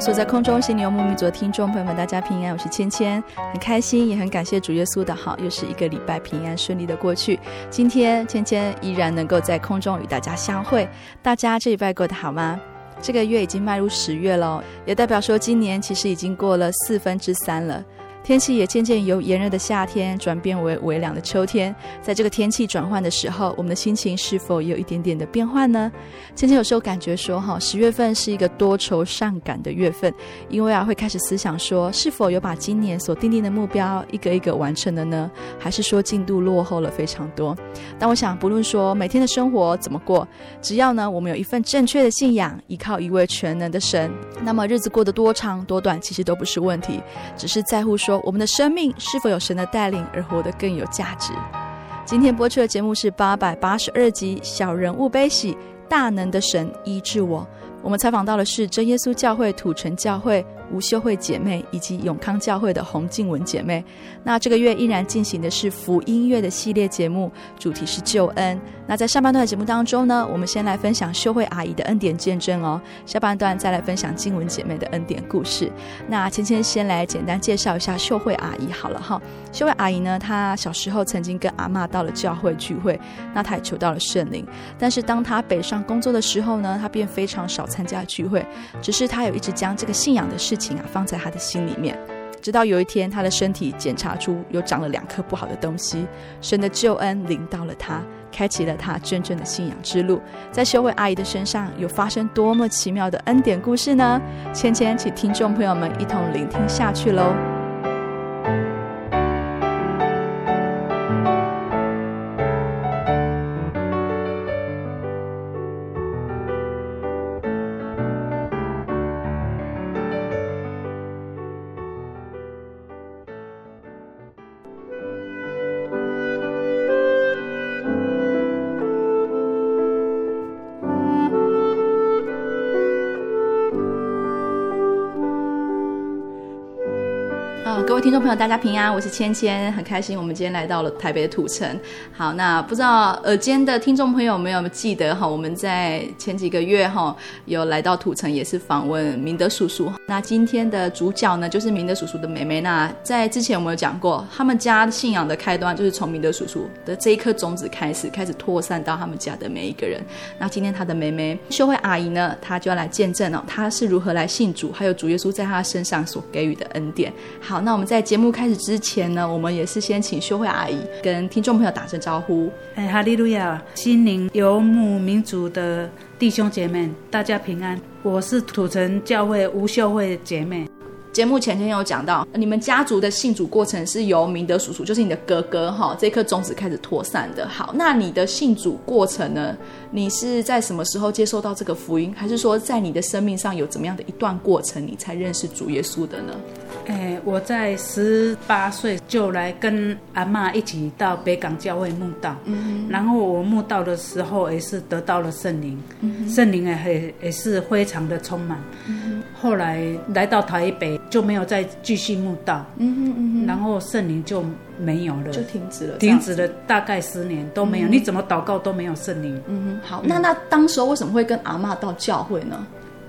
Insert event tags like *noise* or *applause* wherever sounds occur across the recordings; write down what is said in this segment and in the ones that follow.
所在空中，心灵游牧民族的听众朋友们，大家平安，我是芊芊，很开心，也很感谢主耶稣的好，又是一个礼拜平安顺利的过去。今天芊芊依然能够在空中与大家相会，大家这礼拜过得好吗？这个月已经迈入十月了，也代表说今年其实已经过了四分之三了。天气也渐渐由炎热的夏天转变为微凉的秋天，在这个天气转换的时候，我们的心情是否也有一点点的变化呢？芊芊有时候感觉说，哈，十月份是一个多愁善感的月份，因为啊，会开始思想说，是否有把今年所定定的目标一个一个完成了呢？还是说进度落后了非常多？但我想，不论说每天的生活怎么过，只要呢，我们有一份正确的信仰，依靠一位全能的神，那么日子过得多长多短，其实都不是问题，只是在乎说。我们的生命是否有神的带领而活得更有价值？今天播出的节目是八百八十二集《小人物悲喜，大能的神医治我》。我们采访到的是真耶稣教会土城教会吴秀慧姐妹以及永康教会的洪静文姐妹。那这个月依然进行的是福音乐的系列节目，主题是救恩。那在上半段的节目当中呢，我们先来分享秀慧阿姨的恩典见证哦。下半段再来分享静文姐妹的恩典故事。那芊芊先来简单介绍一下秀慧阿姨好了哈。秀慧阿姨呢，她小时候曾经跟阿嬷到了教会聚会，那她也求到了圣灵。但是当她北上工作的时候呢，她便非常少参加聚会，只是她有一直将这个信仰的事情啊放在他的心里面。直到有一天，他的身体检查出有长了两颗不好的东西，神的救恩临到了他。开启了他真正的信仰之路，在秀慧阿姨的身上有发生多么奇妙的恩典故事呢？芊芊，请听众朋友们一同聆听下去喽。听众朋友，大家平安，我是芊芊，很开心，我们今天来到了台北的土城。好，那不知道耳尖的听众朋友有没有记得哈？我们在前几个月哈有来到土城，也是访问明德叔叔。那今天的主角呢，就是明德叔叔的妹妹。那在之前我们有讲过，他们家信仰的开端就是从明德叔叔的这一颗种子开始，开始扩散到他们家的每一个人。那今天他的妹妹秀慧阿姨呢，她就要来见证哦，她是如何来信主，还有主耶稣在她身上所给予的恩典。好，那我们在在节目开始之前呢，我们也是先请秀慧阿姨跟听众朋友打声招呼。哎，哈利路亚！心灵游牧民族的弟兄姐妹，大家平安。我是土城教会吴秀慧姐妹。节目前天有讲到，你们家族的信主过程是由明德叔叔，就是你的哥哥哈，这颗种子开始扩散的。好，那你的信主过程呢？你是在什么时候接受到这个福音？还是说在你的生命上有怎么样的一段过程，你才认识主耶稣的呢？哎，我在十八岁就来跟阿嬷一起到北港教会慕道，嗯，然后我慕道的时候也是得到了圣灵，嗯，圣灵也也是非常的充满，嗯，后来来到台北就没有再继续慕道，嗯嗯，然后圣灵就没有了，就停止了，停止了大概十年都没有，你怎么祷告都没有圣灵，嗯，好，那那当时候为什么会跟阿嬷到教会呢？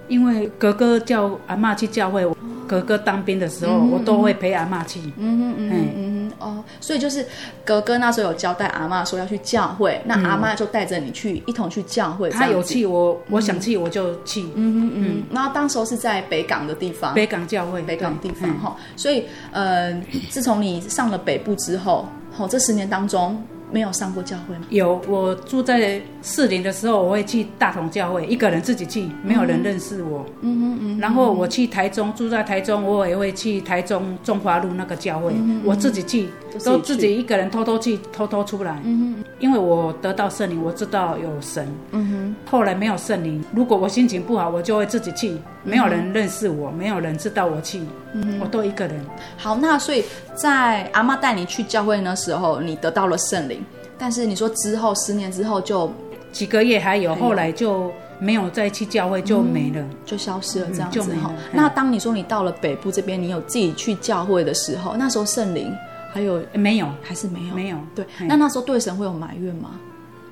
因为哥哥叫阿嬷去教会。哥哥当兵的时候，嗯、我都会陪阿妈去。嗯嗯嗯嗯哦，所以就是哥哥那时候有交代阿妈说要去教会，那阿妈就带着你去、嗯、一同去教会。他有去，我我想去我就去。嗯嗯嗯。然后当时候是在北港的地方，北港教会，北港地方哈。所以呃，自从你上了北部之后，好，这十年当中。没有上过教会吗？有，我住在士林的时候，我会去大同教会，一个人自己去，没有人认识我。嗯嗯嗯。然后我去台中，住在台中，我也会去台中中华路那个教会，嗯、我自己去，都自己一个人偷偷去，偷偷出来。嗯哼。因为我得到圣灵，我知道有神。嗯哼。后来没有圣灵，如果我心情不好，我就会自己去，没有人认识我，没有人知道我去，嗯、我都一个人。好，那所以在阿妈带你去教会那时候，你得到了圣灵。但是你说之后十年之后就几个月还有，后来就没有再去教会，就没了，就消失了这样子哈。那当你说你到了北部这边，你有自己去教会的时候，那时候圣灵还有没有？还是没有？没有。对，那那时候对神会有埋怨吗？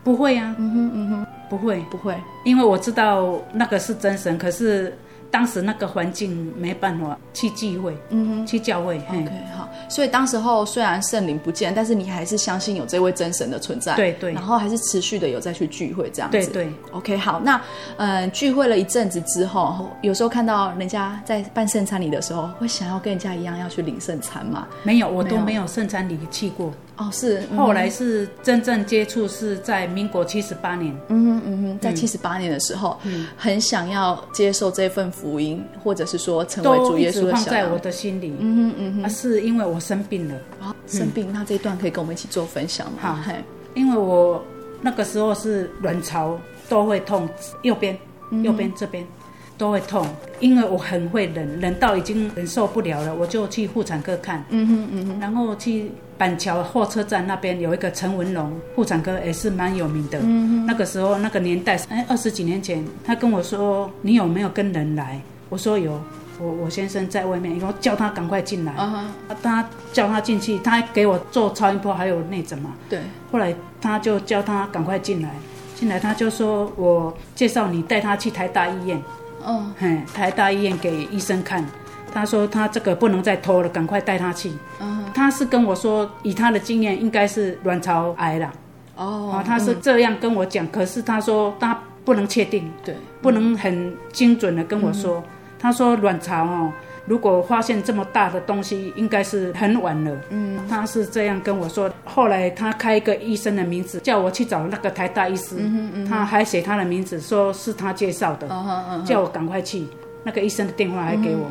不会啊，嗯哼嗯哼，不会不会，因为我知道那个是真神，可是。当时那个环境没办法去聚会，嗯哼，去教会。OK，好。所以当时候虽然圣灵不见，但是你还是相信有这位真神的存在。对对。然后还是持续的有再去聚会这样子。对对。OK，好。那嗯，聚会了一阵子之后，有时候看到人家在办圣餐礼的时候，会想要跟人家一样要去领圣餐吗？没有，我都没有圣餐礼去过。哦，是。后来是真正接触是在民国七十八年。嗯哼嗯哼，在七十八年的时候，嗯，很想要接受这份福音，或者是说成为主耶稣放在我的心里。嗯哼嗯哼，啊，是因为我生病了。啊，生病，那这一段可以跟我们一起做分享吗？好，因为我那个时候是卵巢都会痛，右边，右边这边都会痛，因为我很会忍，忍到已经忍受不了了，我就去妇产科看。嗯哼嗯哼，然后去板桥火车站那边有一个陈文龙妇产科，也是蛮有名的。嗯哼，那个时候那个年代，哎，二十几年前，他跟我说：“你有没有跟人来？”我说有，我我先生在外面，然后叫他赶快进来。啊哈，他叫他进去，他给我做超音波，还有内诊嘛。对。后来他就叫他赶快进来，进来他就说我介绍你带他去台大医院。哦。嘿，台大医院给医生看，他说他这个不能再拖了，赶快带他去。嗯。他是跟我说，以他的经验，应该是卵巢癌了。哦。他是这样跟我讲，可是他说他不能确定，对，不能很精准的跟我说。他说卵巢哦，如果发现这么大的东西，应该是很晚了。嗯，他是这样跟我说。后来他开一个医生的名字，叫我去找那个台大医师。嗯嗯，他还写他的名字，说是他介绍的。叫我赶快去。那个医生的电话还给我。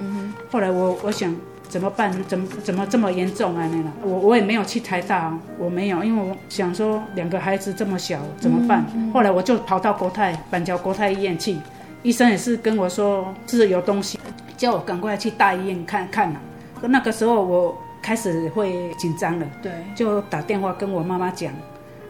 后来我我想怎么办？怎么怎么这么严重啊？那个我我也没有去台大，我没有，因为我想说两个孩子这么小怎么办？后来我就跑到国泰板桥国泰医院去。医生也是跟我说是有东西，叫我赶快去大医院看看呐。那个时候我开始会紧张了，对，就打电话跟我妈妈讲，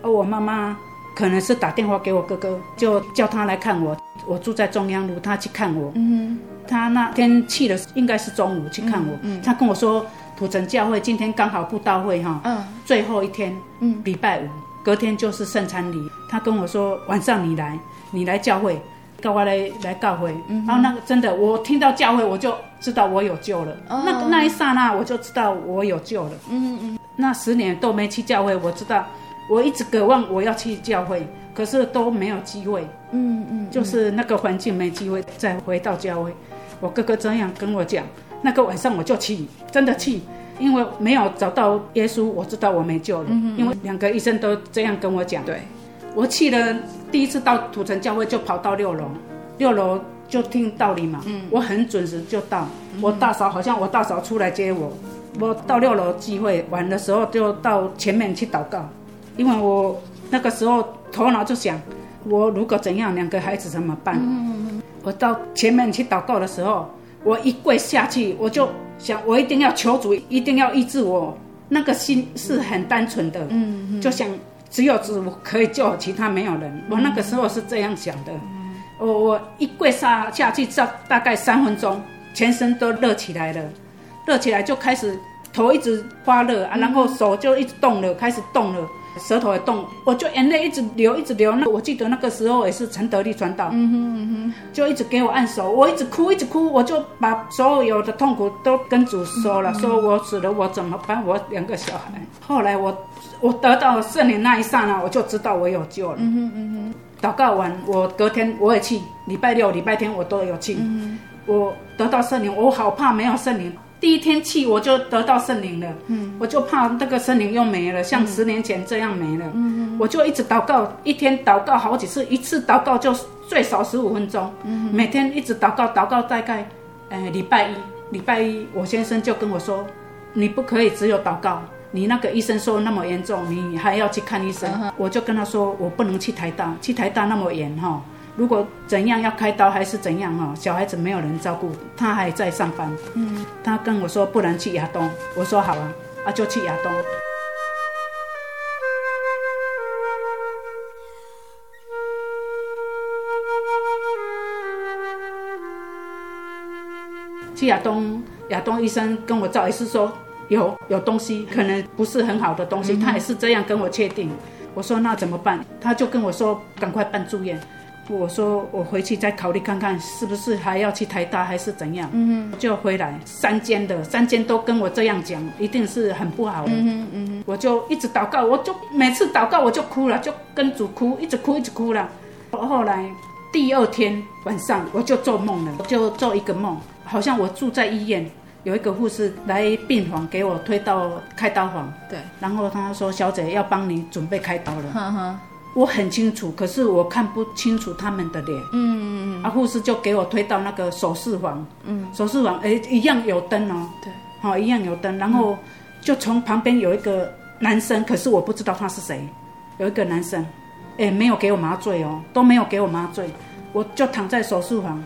而我妈妈可能是打电话给我哥哥，就叫他来看我。我住在中央路，他去看我。嗯，他那天去的应该是中午去看我。嗯，他跟我说土城教会今天刚好布道会哈，嗯，最后一天，嗯，礼拜五，隔天就是圣餐礼。他跟我说晚上你来，你来教会。叫我来来教会，然后那个真的，我听到教会，我就知道我有救了。哦、那那一刹那，我就知道我有救了。嗯嗯。那十年都没去教会，我知道我一直渴望我要去教会，可是都没有机会。嗯嗯。嗯就是那个环境没机会再回到教会。我哥哥这样跟我讲，那个晚上我就去，真的去，因为没有找到耶稣，我知道我没救了。嗯嗯。因为两个医生都这样跟我讲。对。我去了第一次到土城教会，就跑到六楼，六楼就听道理嘛。嗯，我很准时就到。我大嫂好像我大嫂出来接我，我到六楼聚会完的时候就到前面去祷告，因为我那个时候头脑就想，我如果怎样，两个孩子怎么办？嗯，我到前面去祷告的时候，我一跪下去，我就想我一定要求主，一定要医治我，那个心是很单纯的，嗯，嗯。就想只有主可以救，其他没有人。我那个时候是这样想的，嗯、我我一跪下下去，大大概三分钟，全身都热起来了，热起来就开始头一直发热啊，然后手就一直动了，开始动了。舌头也动，我就眼泪一直流，一直流。那我记得那个时候也是陈德利传道，嗯哼嗯哼，就一直给我按手，我一直哭，一直哭，我就把所有的痛苦都跟主说了，嗯、说我死了我怎么办？我两个小孩。后来我我得到圣灵那一刹那，我就知道我有救了。嗯哼嗯哼，祷告完，我隔天我也去，礼拜六、礼拜天我都有去。嗯哼，我得到圣灵，我好怕没有圣灵。第一天去我就得到圣灵了，嗯，我就怕那个圣灵又没了，像十年前这样没了，嗯，我就一直祷告，一天祷告好几次，一次祷告就最少十五分钟，嗯，每天一直祷告，祷告大概，呃，礼拜一，礼拜一我先生就跟我说，你不可以只有祷告，你那个医生说那么严重，你还要去看医生，嗯，我就跟他说，我不能去台大，去台大那么严哈。如果怎样要开刀还是怎样哦，小孩子没有人照顾，他还在上班。嗯，他跟我说不能去亚东，我说好啊，啊就去亚东。去亚东，亚东医生跟我照也是说有有东西，可能不是很好的东西，他也是这样跟我确定。我说那怎么办？他就跟我说赶快办住院。我说我回去再考虑看看，是不是还要去台大还是怎样？嗯，就回来三间的三间都跟我这样讲，一定是很不好的。嗯，嗯，我就一直祷告，我就每次祷告我就哭了，就跟主哭，一直哭一直哭了。后来第二天晚上我就做梦了，我就做一个梦，好像我住在医院，有一个护士来病房给我推到开刀房，对，然后他说小姐要帮你准备开刀了。呵呵我很清楚，可是我看不清楚他们的脸。嗯嗯嗯。啊，护士就给我推到那个手术房。嗯。手术房，哎，一样有灯哦。对。好，一样有灯。然后就从旁边有一个男生，可是我不知道他是谁。有一个男生，哎，没有给我麻醉哦，都没有给我麻醉。我就躺在手术房，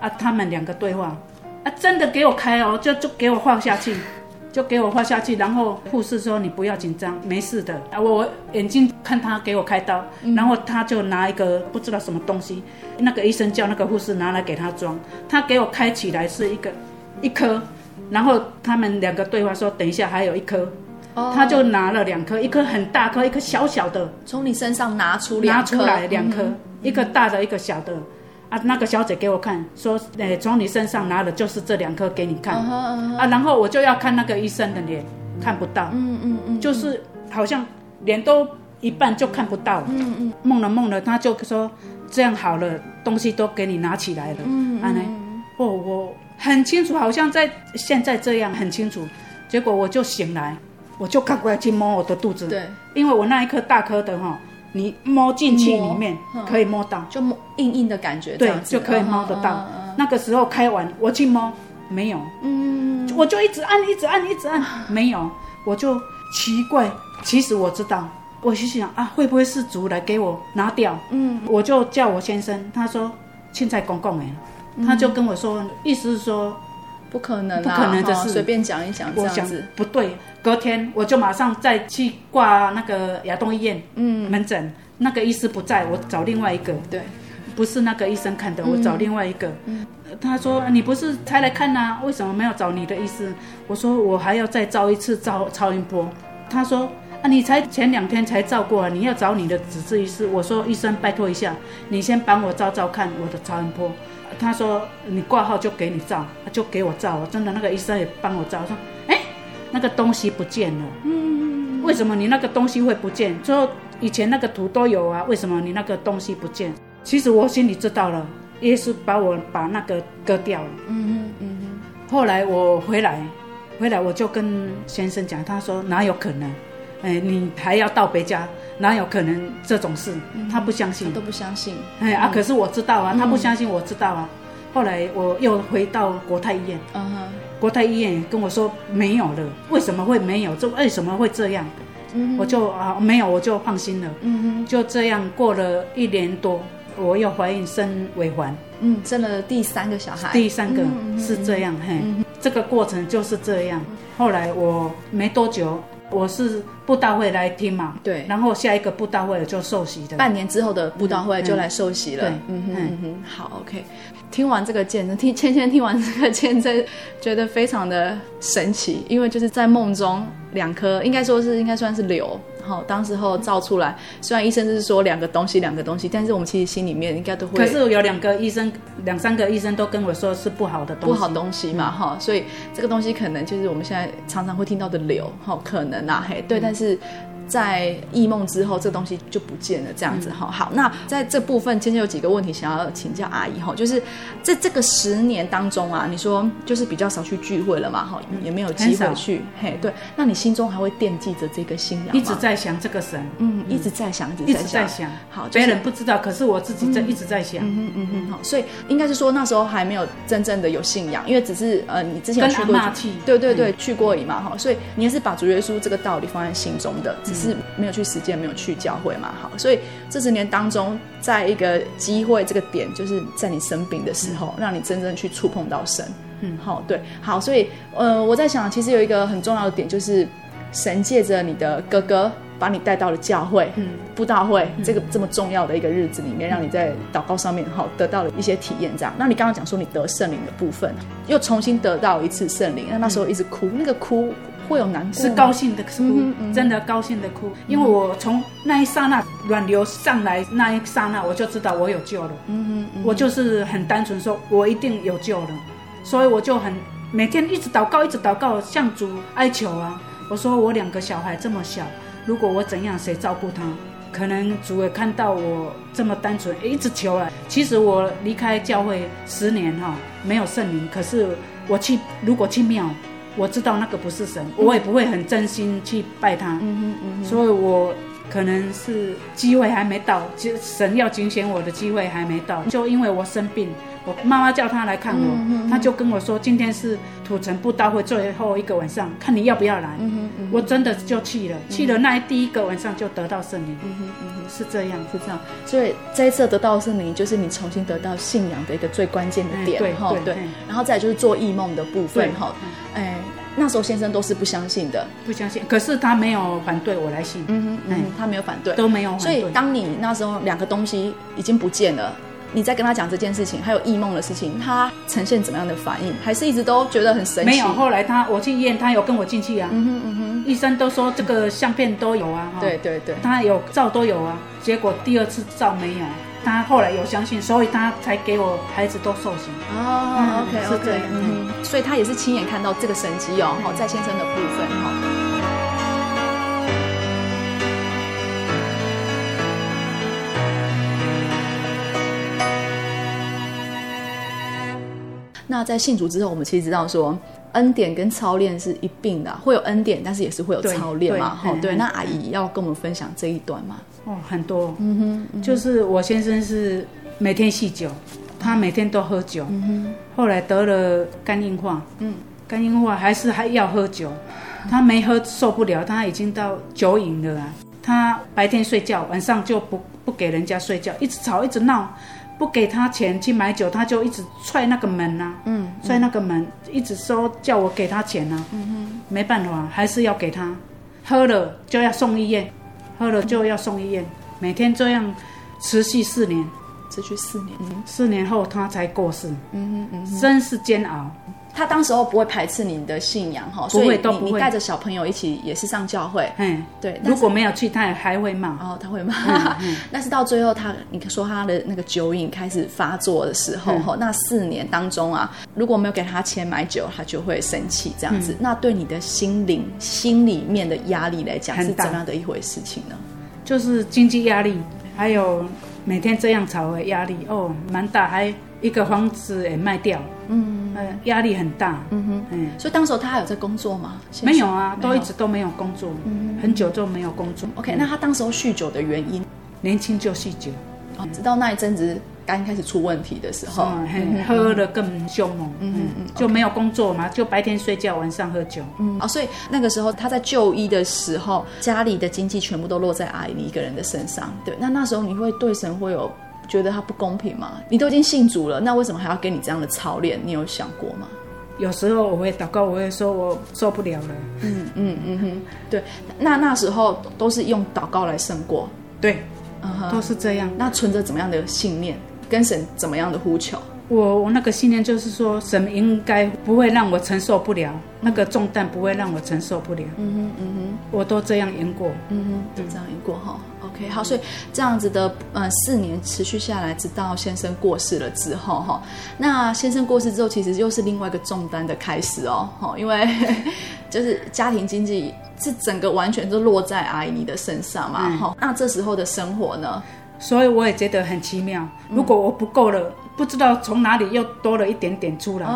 啊，他们两个对话，啊，真的给我开哦，就就给我放下去。就给我画下去，然后护士说，你不要紧张，没事的。啊，我眼睛看他给我开刀，然后他就拿一个不知道什么东西，那个医生叫那个护士拿来给他装，他给我开起来是一个一颗，然后他们两个对话说，等一下还有一颗，他就拿了两颗，一颗很大颗，一颗小小的，从你身上拿出拿出来两颗，一个大的，一个小的。啊，那个小姐给我看，说，诶，从你身上拿的就是这两颗给你看。Uh huh, uh huh. 啊，然后我就要看那个医生的脸，看不到。嗯嗯嗯，就是好像脸都一半就看不到。嗯嗯，梦了梦了，他就说这样好了，东西都给你拿起来了。嗯嗯，哦，我很清楚，好像在现在这样很清楚。结果我就醒来，我就赶快去摸我的肚子。对，因为我那一颗大颗的哈。你摸进去里面可以摸到，就摸硬硬的感觉，对，就可以摸得到。那个时候开完，我去摸，没有，嗯，我就一直按，一直按，一直按，*laughs* 没有，我就奇怪。其实我知道，我就想啊，会不会是主来给我拿掉？嗯，我就叫我先生，他说现在公公哎，他就跟我说，意思是说不可能，不可能的事，随便讲一讲，这样子。不对。隔天我就马上再去挂那个亚东医院嗯门诊，那个医师不在，我找另外一个，对，不是那个医生看的，我找另外一个。嗯，他说你不是才来看啊，为什么没有找你的医师？我说我还要再照一次照超音波。他说啊，你才前两天才照过，你要找你的主治医师。我说医生拜托一下，你先帮我照照看我的超音波。他说你挂号就给你照，就给我照。真的那个医生也帮我照，说哎。那个东西不见了，嗯，为什么你那个东西会不见？说以前那个图都有啊，为什么你那个东西不见？其实我心里知道了，耶稣把我把那个割掉了，嗯哼嗯哼。后来我回来，回来我就跟先生讲，他说哪有可能？哎，你还要到别家，哪有可能这种事？他不相信，他都不相信。哎啊，可是我知道啊，他不相信，我知道啊。后来我又回到国泰医院，嗯哼。国泰医院跟我说没有了，为什么会没有？这为什么会这样？嗯、我就啊没有，我就放心了。嗯哼，就这样过了一年多，我又怀孕生尾环，嗯，生了第三个小孩。第三个是这样，嘿，这个过程就是这样。后来我没多久。我是布道会来听嘛，对，然后下一个布道会就受洗的，半年之后的布道会就来受洗了，嗯，嗯哼嗯哼，好，OK。听完这个见证，听芊芊听完这个见证，觉得非常的神奇，因为就是在梦中两颗，应该说是应该算是瘤。好，当时候照出来，虽然医生就是说两个东西，两个东西，但是我们其实心里面应该都会。可是有两个医生，两三个医生都跟我说是不好的东西，不好东西嘛，哈、嗯，所以这个东西可能就是我们现在常常会听到的瘤，哈，可能啊，嘿，对，嗯、但是。在异梦之后，这东西就不见了，这样子哈、嗯。好，那在这部分，今天有几个问题想要请教阿姨哈，就是在这个十年当中啊，你说就是比较少去聚会了嘛，哈，也没有机会去，嘿，对。那你心中还会惦记着这个信仰吗？一直在想这个神，嗯，一直在想，一直在想。好，别人不知道，可是我自己在一直在想，嗯嗯嗯，好。所以应该是说那时候还没有真正的有信仰，因为只是呃，你之前有去过，对对对，去过而已嘛，哈。所以你也是把主耶稣这个道理放在心中的，只是没有去实践，没有去教会嘛，好。所以这十年当中，在一个机会这个点，就是在你生病的时候，让你真正去触碰到神，嗯，好，对，好。所以呃，我在想，其实有一个很重要的点，就是神借着你的哥哥。把你带到了教会，嗯，布道会，嗯，这个这么重要的一个日子里面，让你在祷告上面好得到了一些体验，这样。那你刚刚讲说你得圣灵的部分，又重新得到一次圣灵，那那时候一直哭，嗯，那个哭会有难过，是高兴的哭，嗯嗯，真的高兴的哭，因为我从那一刹那软流上来那一刹那，我就知道我有救了，嗯嗯，我就是很单纯说，我一定有救了，所以我就很每天一直祷告，一直祷告，向主哀求啊，我说我两个小孩这么小。如果我怎样，谁照顾他？可能主也看到我这么单纯，一直求啊。其实我离开教会十年哈，没有圣灵。可是我去，如果去庙，我知道那个不是神，我也不会很真心去拜他。嗯嗯。所以我可能是机会还没到，就神要警醒我的机会还没到，就因为我生病。我妈妈叫他来看我，嗯、他就跟我说：“今天是土城布道会最后一个晚上，看你要不要来。嗯嗯”我真的就去了，嗯、去了那第一个晚上就得到圣灵。嗯嗯，是这样，是这样。所以这一次得到圣灵，就是你重新得到信仰的一个最关键的点。对对对。然后再就是做异梦的部分哈。哎，那时候先生都是不相信的，不相信。可是他没有反对我来信。嗯哼嗯，他没有反对，都没有反对。所以当你那时候两个东西已经不见了。你在跟他讲这件事情，还有异梦的事情，他呈现怎么样的反应？还是一直都觉得很神奇？没有，后来他我去医院，他有跟我进去啊。嗯哼嗯哼，医生都说这个相片都有啊。对对对，他有照都有啊。结果第二次照没有，他后来有相信，所以他才给我孩子都受刑。哦、嗯、，OK OK，嗯，所以他也是亲眼看到这个神迹哦，哈，在先生的部分哈。那在信主之后，我们其实知道说，恩典跟操练是一并的，会有恩典，但是也是会有操练嘛。哈，对。那阿姨要跟我们分享这一段嘛？哦，很多。嗯哼，嗯哼，就是我先生是每天酗酒，他每天都喝酒。嗯哼。后来得了肝硬化。嗯。肝硬化还是还要喝酒，他没喝受不了，他已经到酒瘾了啊。他白天睡觉，晚上就不不给人家睡觉，一直吵，一直闹。不给他钱去买酒，他就一直踹那个门呐、啊，嗯，踹那个门，一直说叫我给他钱呐、啊，嗯哼，没办法，还是要给他，喝了就要送医院，喝了就要送医院，每天这样持续四年，持续四年，嗯四年后他才过世，嗯哼，嗯哼，真是煎熬。他当时候不会排斥你的信仰哈，所以你你带着小朋友一起也是上教会，嗯，对。如果没有去，他也还会骂哦，他会骂。嗯、*laughs* 但是到最后他，你说他的那个酒瘾开始发作的时候哈、嗯，那四年当中啊，如果没有给他钱买酒，他就会生气这样子、嗯。那对你的心灵、心里面的压力来讲，是怎样的一回事情呢？就是经济压力，还有每天这样吵的压力哦，蛮大，还。一个房子也卖掉，嗯，压力很大，嗯哼，嗯，所以当时他还有在工作吗？没有啊，都一直都没有工作，嗯，很久就没有工作。OK，那他当时候酗酒的原因，年轻就酗酒，哦，直到那一阵子肝开始出问题的时候，嗯、喝得更凶猛，嗯嗯嗯，就没有工作嘛，就白天睡觉，晚上喝酒，嗯，哦，所以那个时候他在就医的时候，家里的经济全部都落在阿姨一个人的身上，对，那那时候你会对神会有。觉得他不公平吗？你都已经信主了，那为什么还要给你这样的操练？你有想过吗？有时候我会祷告，我会说我受不了了。嗯嗯嗯哼，对。那那时候都是用祷告来胜过，对，都是这样。那存着怎么样的信念，跟神怎么样的呼求？我我那个信念就是说，神应该不会让我承受不了那个重担，不会让我承受不了。嗯哼嗯哼，我都这样赢过。嗯哼，都这样赢过哈。OK，好，所以这样子的呃四年持续下来，直到先生过世了之后哈。那先生过世之后，其实又是另外一个重担的开始哦。哈，因为 *laughs* 就是家庭经济是整个完全都落在阿姨你的身上嘛。哈、嗯，那这时候的生活呢？所以我也觉得很奇妙。如果我不够了。不知道从哪里又多了一点点出来，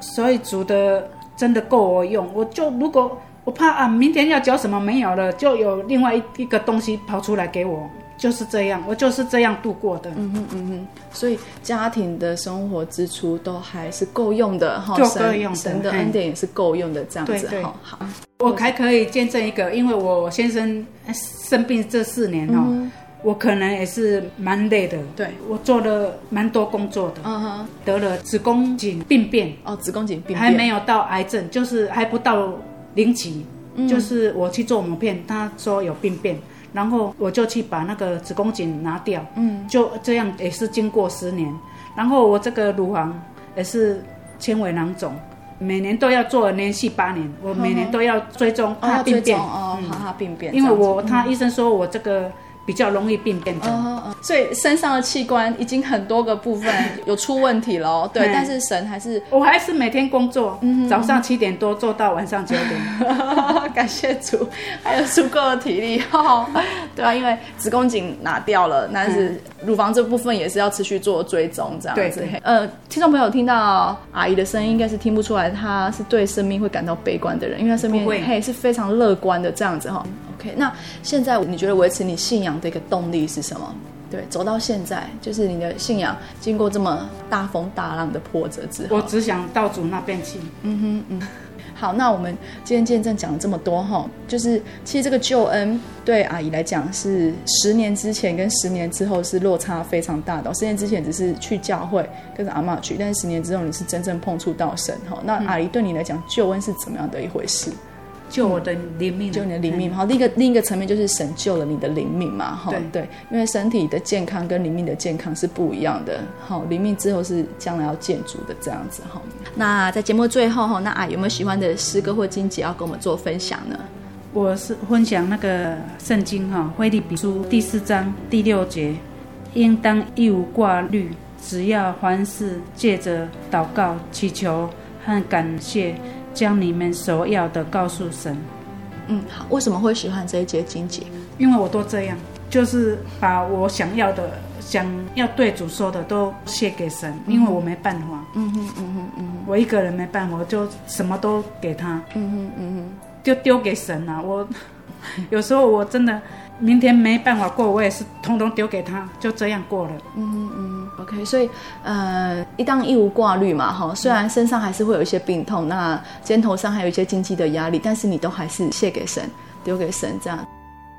所以煮的真的够我用。我就如果我怕啊，明天要缴什么没有了，就有另外一一个东西跑出来给我，就是这样，我就是这样度过的。嗯哼嗯哼，所以家庭的生活支出都还是够用的哈，够用的，神的恩典也是够用的这样子哈。好，我还可以见证一个，因为我先生生病这四年哦。嗯我可能也是蛮累的，对，我做了蛮多工作的，嗯哼，得了子宫颈病变，哦，子宫颈病变。还没有到癌症，就是还不到零期，嗯，就是我去做抹片，他说有病变，然后我就去把那个子宫颈拿掉，嗯，就这样也是经过十年，然后我这个乳房也是纤维囊肿，每年都要做，连续八年，我每年都要追踪它病变，哦，好，他病变，因为我他医生说我这个。比较容易病变的，哦哦，所以身上的器官已经很多个部分 *laughs* 有出问题了，对，但是神还是，我还是每天工作，嗯、早上七点多做到晚上九点，*laughs* 感谢主，还有足够的体力，哦，*laughs* 对啊，因为子宫颈拿掉了，但是乳房这部分也是要持续做追踪，这样子，呃，听众朋友听到阿姨的声音，应该是听不出来她是对生命会感到悲观的人，因为她生命嘿是非常乐观的这样子哈。OK，那现在你觉得维持你信仰的一个动力是什么？对，走到现在，就是你的信仰经过这么大风大浪的波折之后，我只想到主那边去。嗯哼嗯。好，那我们今天见证讲了这么多哈，就是其实这个救恩对阿姨来讲是十年之前跟十年之后是落差非常大的。十年之前只是去教会跟着阿妈去，但是十年之后你是真正碰触到神哈。那阿姨对你来讲，救恩是怎么样的一回事？救我的灵命，救你的灵命。好，另一个另一个层面就是神救了你的灵命嘛。哈，对，因为身体的健康跟灵命的健康是不一样的。好，灵命之后是将来要建筑的这样子。哈，那在节目最后哈，那啊有没有喜欢的诗歌或经节要跟我们做分享呢？我是分享那个圣经哈，腓立比书第四章第六节，应当一无挂虑，只要凡事借着祷告、祈求和感谢。将你们所要的告诉神。嗯，好。为什么会喜欢这一节经节？因为我都这样，就是把我想要的、想要对主说的都献给神，因为我没办法。嗯哼，嗯哼，嗯哼，我一个人没办法，我就什么都给他。嗯哼，嗯哼，就丢给神了。我 *laughs* 有时候我真的。明天没办法过，我也是通通丢给他，就这样过了。嗯哼嗯，OK。所以，呃，一当一无挂虑嘛，哈。虽然身上还是会有一些病痛，那肩头上还有一些经济的压力，但是你都还是卸给神，丢给神这样。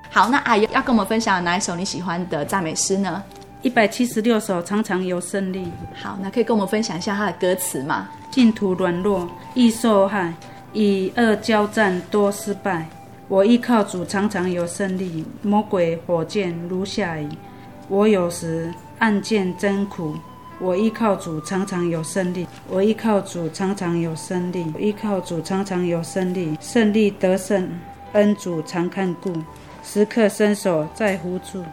好，那阿姨要跟我们分享哪一首你喜欢的赞美诗呢？一百七十六首，常常有胜利。好，那可以跟我们分享一下它的歌词吗？净土软弱，易受害，以恶交战，多失败。我依靠主，常常有胜利。魔鬼火箭如下雨，我有时暗箭真苦。我依靠主，常常有胜利。我依靠主，常常有胜利。我依靠主，常常有胜利。胜利得胜，恩主常看顾，时刻伸手在乎助。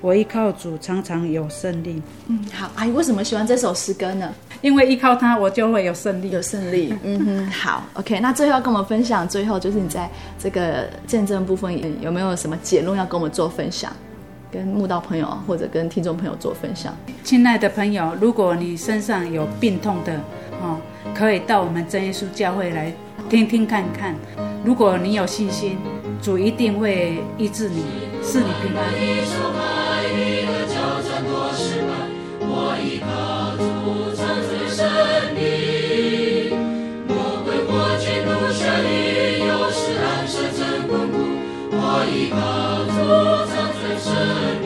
我依靠主，常常有胜利。嗯，好，阿姨为什么喜欢这首诗歌呢？因为依靠他，我就会有胜利，有胜利。*laughs* 嗯哼，好，OK。那最后要跟我们分享，最后就是你在这个见证部分有没有什么结论要跟我们做分享？跟慕道朋友或者跟听众朋友做分享。亲爱的朋友，如果你身上有病痛的，哦，可以到我们真耶稣教会来听听看看。如果你有信心，主一定会医治你，赐你平安。我依靠主，concerned.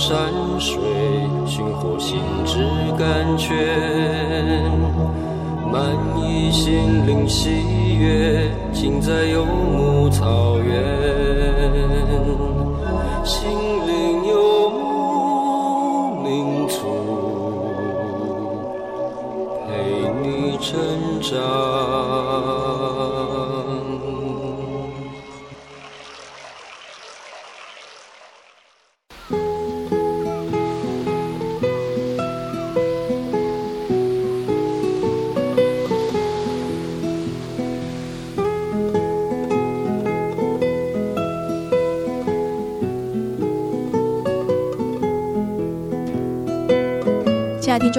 山水，寻获心之甘泉，满溢心灵喜悦，尽在游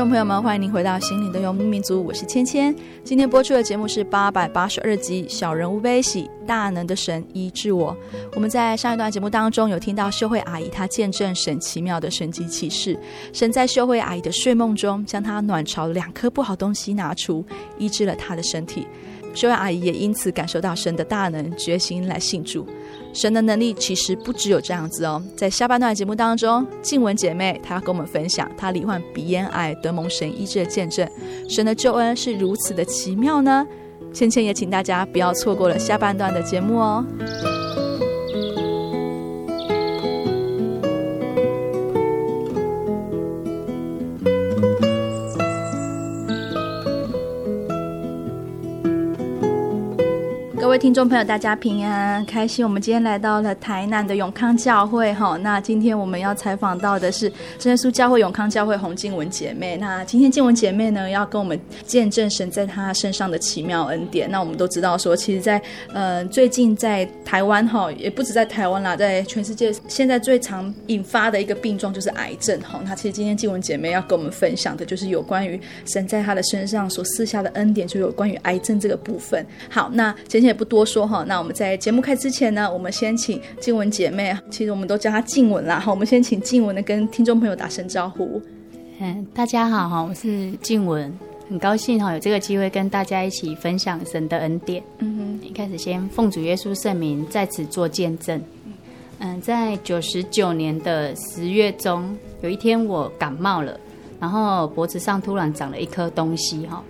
众朋友们，欢迎您回到《心灵的游牧民族》，我是芊芊。今天播出的节目是八百八十二集《小人物悲喜，大能的神医治我》。我们在上一段节目当中有听到秀慧阿姨她见证神奇妙的神迹奇事，神在秀慧阿姨的睡梦中将她卵巢两颗不好东西拿出，医治了她的身体。秀慧阿姨也因此感受到神的大能，决心来信主。神的能力其实不只有这样子哦，在下半段节目当中，静雯姐妹她要跟我们分享她罹患鼻咽癌得蒙神医治的见证，神的救恩是如此的奇妙呢。芊芊也请大家不要错过了下半段的节目哦。听众朋友，大家平安开心。我们今天来到了台南的永康教会，哈。那今天我们要采访到的是真耶稣教会永康教会洪静雯姐妹。那今天静雯姐妹呢，要跟我们见证神在她身上的奇妙恩典。那我们都知道说，其实在，在呃最近在台湾，哈，也不止在台湾啦，在全世界现在最常引发的一个病状就是癌症，哈。那其实今天静雯姐妹要跟我们分享的，就是有关于神在她的身上所赐下的恩典，就有关于癌症这个部分。好，那芊芊。不多说哈，那我们在节目开之前呢，我们先请静雯姐妹，其实我们都叫她静雯啦。哈，我们先请静雯呢跟听众朋友打声招呼。嗯，大家好哈，我是静雯，很高兴哈有这个机会跟大家一起分享神的恩典。嗯哼，一开始先奉主耶稣圣名在此做见证。嗯，在九十九年的十月中，有一天我感冒了，然后脖子上突然长了一颗东西哈。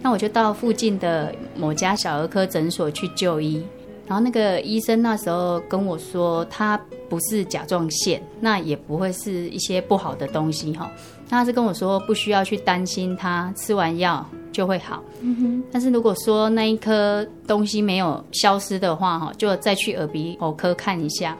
那我就到附近的某家小儿科诊所去就医，然后那个医生那时候跟我说，他不是甲状腺，那也不会是一些不好的东西哈。他是跟我说不需要去担心，他吃完药就会好。嗯哼。但是如果说那一颗东西没有消失的话哈，就再去耳鼻喉科看一下。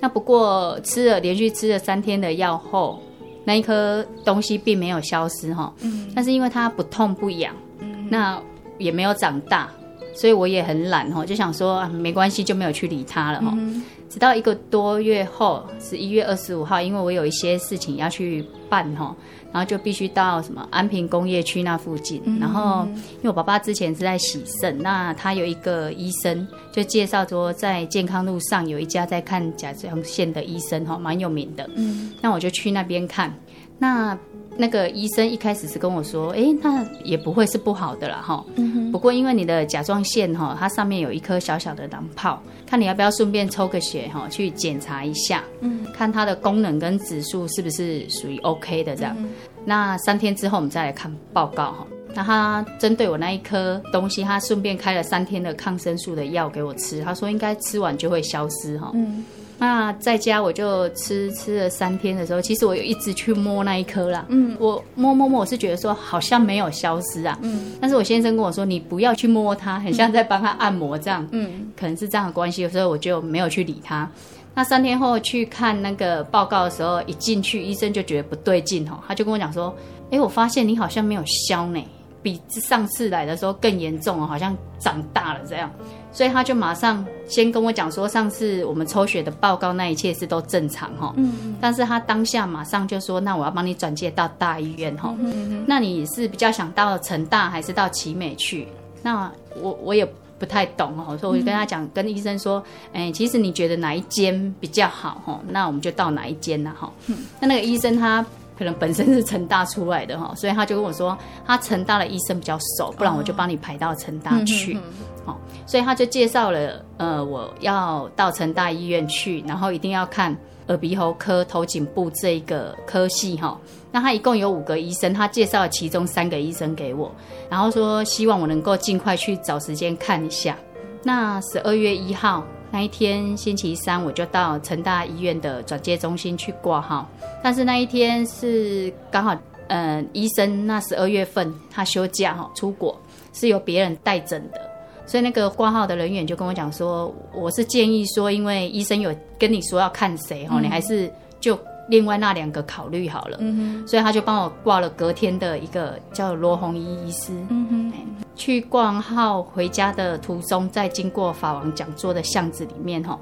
那不过吃了连续吃了三天的药后，那一颗东西并没有消失哈。嗯。但是因为它不痛不痒，嗯，那也没有长大。所以我也很懒哈，就想说啊，没关系，就没有去理他了哈。嗯、直到一个多月后，十一月二十五号，因为我有一些事情要去办哈，然后就必须到什么安平工业区那附近。嗯、然后因为我爸爸之前是在洗肾，那他有一个医生就介绍说，在健康路上有一家在看甲状腺的医生哈，蛮有名的。嗯，那我就去那边看。那那个医生一开始是跟我说，哎，那也不会是不好的啦，哈。不过因为你的甲状腺哈，它上面有一颗小小的囊泡，看你要不要顺便抽个血哈，去检查一下，嗯，看它的功能跟指数是不是属于 OK 的这样。那三天之后我们再来看报告哈。那他针对我那一颗东西，他顺便开了三天的抗生素的药给我吃，他说应该吃完就会消失哈。嗯。那在家我就吃吃了三天的时候，其实我有一直去摸那一颗啦。嗯，我摸摸摸，我是觉得说好像没有消失啊。嗯，但是我先生跟我说，你不要去摸它，很像在帮他按摩这样。嗯，可能是这样的关系，所以我就没有去理他。那三天后去看那个报告的时候，一进去医生就觉得不对劲哦，他就跟我讲说，哎，我发现你好像没有消呢。比上次来的时候更严重哦，好像长大了这样，所以他就马上先跟我讲说，上次我们抽血的报告那一切是都正常哈，嗯，嗯。但是他当下马上就说，那我要帮你转介到大医院哈，嗯嗯，那你是比较想到成大还是到奇美去？那我我也不太懂哦，所以我就跟他讲，跟医生说，哎，其实你觉得哪一间比较好哈？那我们就到哪一间了哈，那那个医生他。可能本身是成大出来的哈，所以他就跟我说，他成大的医生比较熟，不然我就帮你排到成大去。哦，所以他就介绍了，呃，我要到成大医院去，然后一定要看耳鼻喉科头颈部这一个科系哈。那他一共有五个医生，他介绍了其中三个医生给我，然后说希望我能够尽快去找时间看一下。那十二月一号。那一天星期三，我就到成大医院的转接中心去挂号。但是那一天是刚好，嗯、呃，医生那十二月份他休假哈，出国是由别人代诊的，所以那个挂号的人员就跟我讲说，我是建议说，因为医生有跟你说要看谁哈，你还是就另外那两个考虑好了。嗯哼，所以他就帮我挂了隔天的一个叫罗红衣医师。嗯哼。去逛号回家的途中，在经过法王讲座的巷子里面哈，